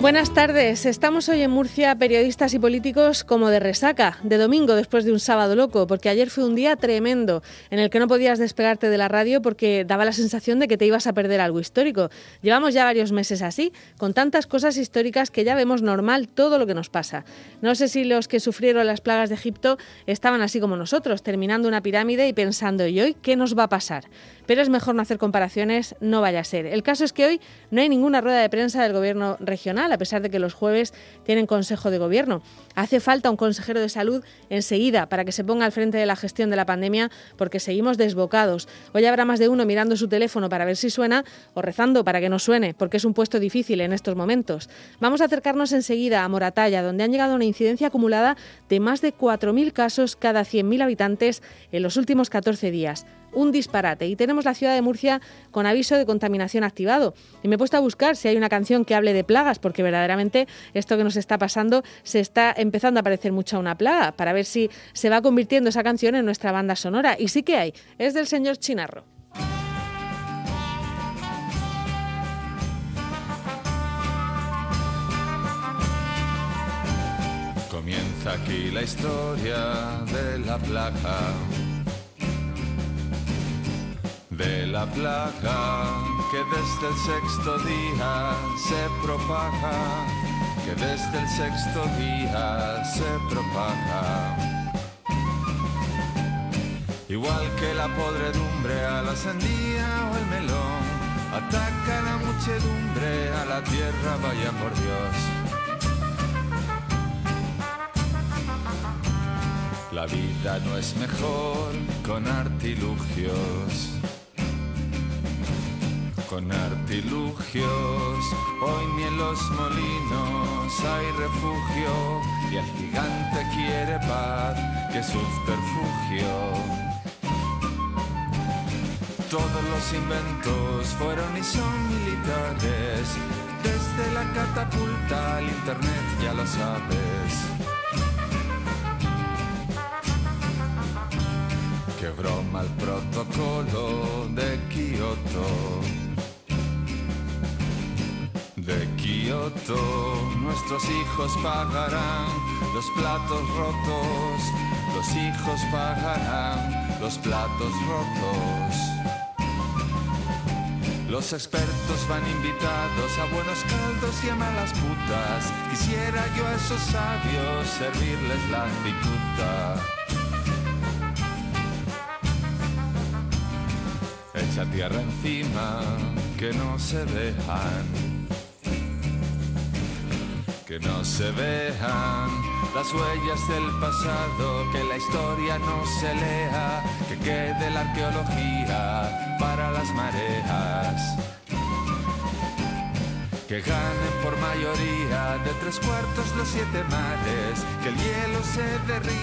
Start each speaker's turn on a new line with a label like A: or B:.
A: Buenas tardes. Estamos hoy en Murcia, periodistas y políticos, como de resaca, de domingo después de un sábado loco, porque ayer fue un día tremendo en el que no podías despegarte de la radio porque daba la sensación de que te ibas a perder algo histórico. Llevamos ya varios meses así, con tantas cosas históricas que ya vemos normal todo lo que nos pasa. No sé si los que sufrieron las plagas de Egipto estaban así como nosotros, terminando una pirámide y pensando, ¿y hoy qué nos va a pasar? Pero es mejor no hacer comparaciones, no vaya a ser. El caso es que hoy no hay ninguna rueda de prensa del gobierno regional a pesar de que los jueves tienen Consejo de Gobierno. Hace falta un consejero de salud enseguida para que se ponga al frente de la gestión de la pandemia porque seguimos desbocados. Hoy habrá más de uno mirando su teléfono para ver si suena o rezando para que no suene, porque es un puesto difícil en estos momentos. Vamos a acercarnos enseguida a Moratalla, donde han llegado una incidencia acumulada de más de 4.000 casos cada 100.000 habitantes en los últimos 14 días un disparate. Y tenemos la ciudad de Murcia con aviso de contaminación activado. Y me he puesto a buscar si hay una canción que hable de plagas, porque verdaderamente esto que nos está pasando se está empezando a parecer mucho a una plaga, para ver si se va convirtiendo esa canción en nuestra banda sonora. Y sí que hay, es del señor Chinarro.
B: Comienza aquí la historia de la plaga de la plaga que desde el sexto día se propaga, que desde el sexto día se propaga. Igual que la podredumbre a la sandía o el melón, ataca la muchedumbre a la tierra, vaya por Dios. La vida no es mejor con artilugios con artilugios. Hoy ni en los molinos hay refugio y el gigante quiere paz, que subterfugio. Todos los inventos fueron y son militares, desde la catapulta al internet ya lo sabes. Qué broma el protocolo Nuestros hijos pagarán los platos rotos, los hijos pagarán los platos rotos. Los expertos van invitados a buenos caldos y a malas putas. Quisiera yo a esos sabios servirles la cicuta. Echa tierra encima, que no se dejan que no se vean. Las huellas del pasado, que la historia no se lea, que quede la arqueología para las mareas. Que ganen por mayoría de tres cuartos los siete mares, que el hielo se derrita